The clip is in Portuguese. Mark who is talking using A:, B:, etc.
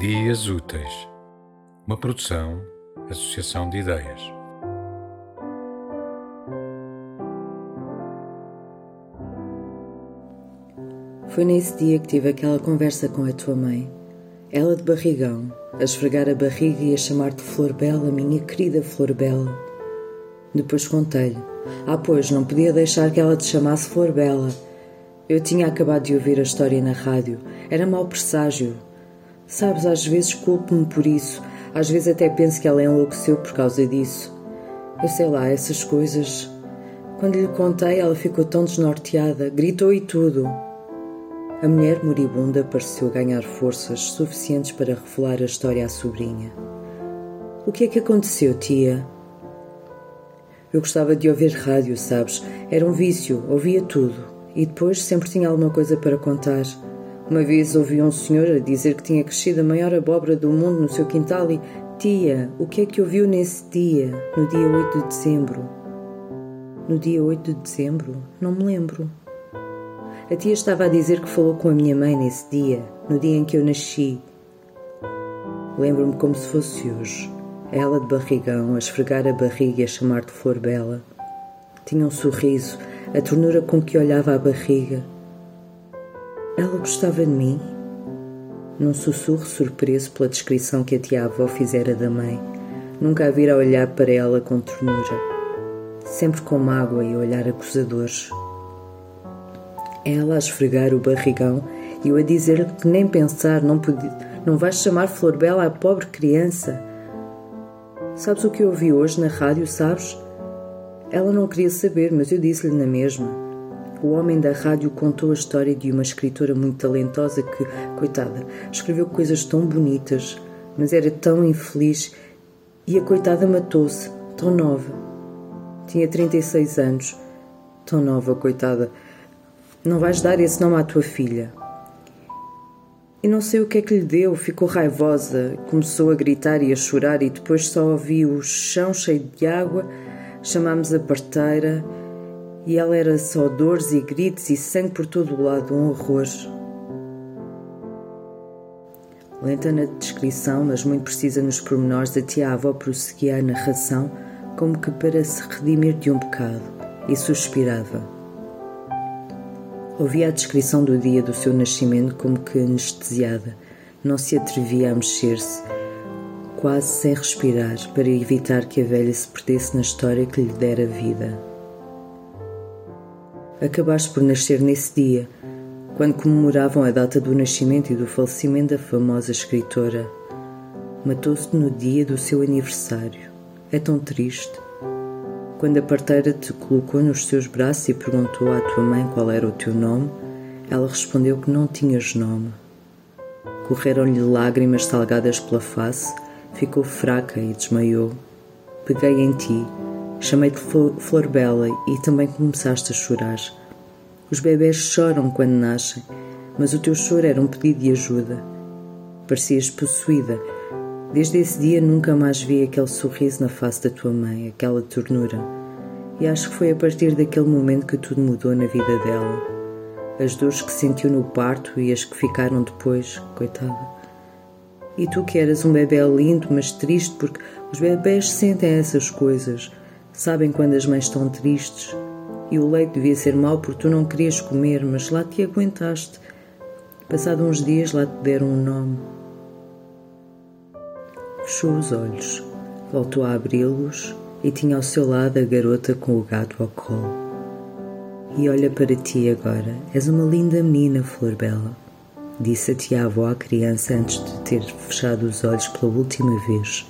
A: Dias Úteis, uma produção, associação de ideias.
B: Foi nesse dia que tive aquela conversa com a tua mãe. Ela de barrigão, a esfregar a barriga e a chamar-te Flor Bela, minha querida Flor Bela. Depois contei-lhe. Ah, pois, não podia deixar que ela te chamasse Flor Bela. Eu tinha acabado de ouvir a história na rádio. Era mau presságio. Sabes, às vezes culpo-me por isso. Às vezes até penso que ela enlouqueceu por causa disso. Eu sei lá, essas coisas. Quando lhe contei, ela ficou tão desnorteada, gritou e tudo. A mulher moribunda pareceu ganhar forças suficientes para revelar a história à sobrinha. O que é que aconteceu, tia? Eu gostava de ouvir rádio, sabes? Era um vício, ouvia tudo. E depois sempre tinha alguma coisa para contar. Uma vez ouvi um senhor a dizer que tinha crescido a maior abóbora do mundo no seu quintal e. Tia, o que é que ouviu nesse dia, no dia 8 de dezembro? No dia 8 de dezembro? Não me lembro. A tia estava a dizer que falou com a minha mãe nesse dia, no dia em que eu nasci. Lembro-me como se fosse hoje. Ela de barrigão, a esfregar a barriga e a chamar de flor bela. Tinha um sorriso, a ternura com que olhava a barriga. Ela gostava de mim? Num sussurro surpreso pela descrição que a tia-avó fizera da mãe, nunca a vira olhar para ela com ternura, sempre com mágoa e olhar acusadores ela a esfregar o barrigão e eu a dizer-lhe que nem pensar, não podia, não vais chamar Flor Bela à pobre criança. Sabes o que eu ouvi hoje na rádio, sabes? Ela não queria saber, mas eu disse-lhe na mesma. O homem da rádio contou a história de uma escritora muito talentosa que, coitada, escreveu coisas tão bonitas, mas era tão infeliz e a coitada matou-se, tão nova. Tinha 36 anos. Tão nova, coitada. Não vais dar esse nome à tua filha. E não sei o que é que lhe deu, ficou raivosa, começou a gritar e a chorar, e depois só ouvi o chão cheio de água. Chamámos a parteira e ela era só dores e gritos e sangue por todo o lado, um horror. Lenta na descrição, mas muito precisa nos pormenores, a tia-avó prosseguia a narração como que para se redimir de um pecado e suspirava. Ouvia a descrição do dia do seu nascimento como que anestesiada. Não se atrevia a mexer-se, quase sem respirar, para evitar que a velha se perdesse na história que lhe dera vida. Acabaste por nascer nesse dia, quando comemoravam a data do nascimento e do falecimento da famosa escritora. Matou-se no dia do seu aniversário. É tão triste. Quando a parteira te colocou nos seus braços e perguntou à tua mãe qual era o teu nome, ela respondeu que não tinhas nome. Correram-lhe lágrimas salgadas pela face, ficou fraca e desmaiou. Peguei em ti, chamei-te Flor Bela e também começaste a chorar. Os bebés choram quando nascem, mas o teu choro era um pedido de ajuda. Parecias possuída Desde esse dia nunca mais vi aquele sorriso na face da tua mãe, aquela ternura. E acho que foi a partir daquele momento que tudo mudou na vida dela. As dores que sentiu no parto e as que ficaram depois, coitada. E tu que eras um bebê lindo, mas triste, porque os bebés sentem essas coisas. Sabem quando as mães estão tristes. E o leite devia ser mau porque tu não querias comer, mas lá te aguentaste. Passado uns dias lá te deram um nome fechou os olhos, voltou a abri-los e tinha ao seu lado a garota com o gato ao colo. E olha para ti agora, és uma linda menina, Flor Bela, disse a tia-avó à criança antes de ter fechado os olhos pela última vez.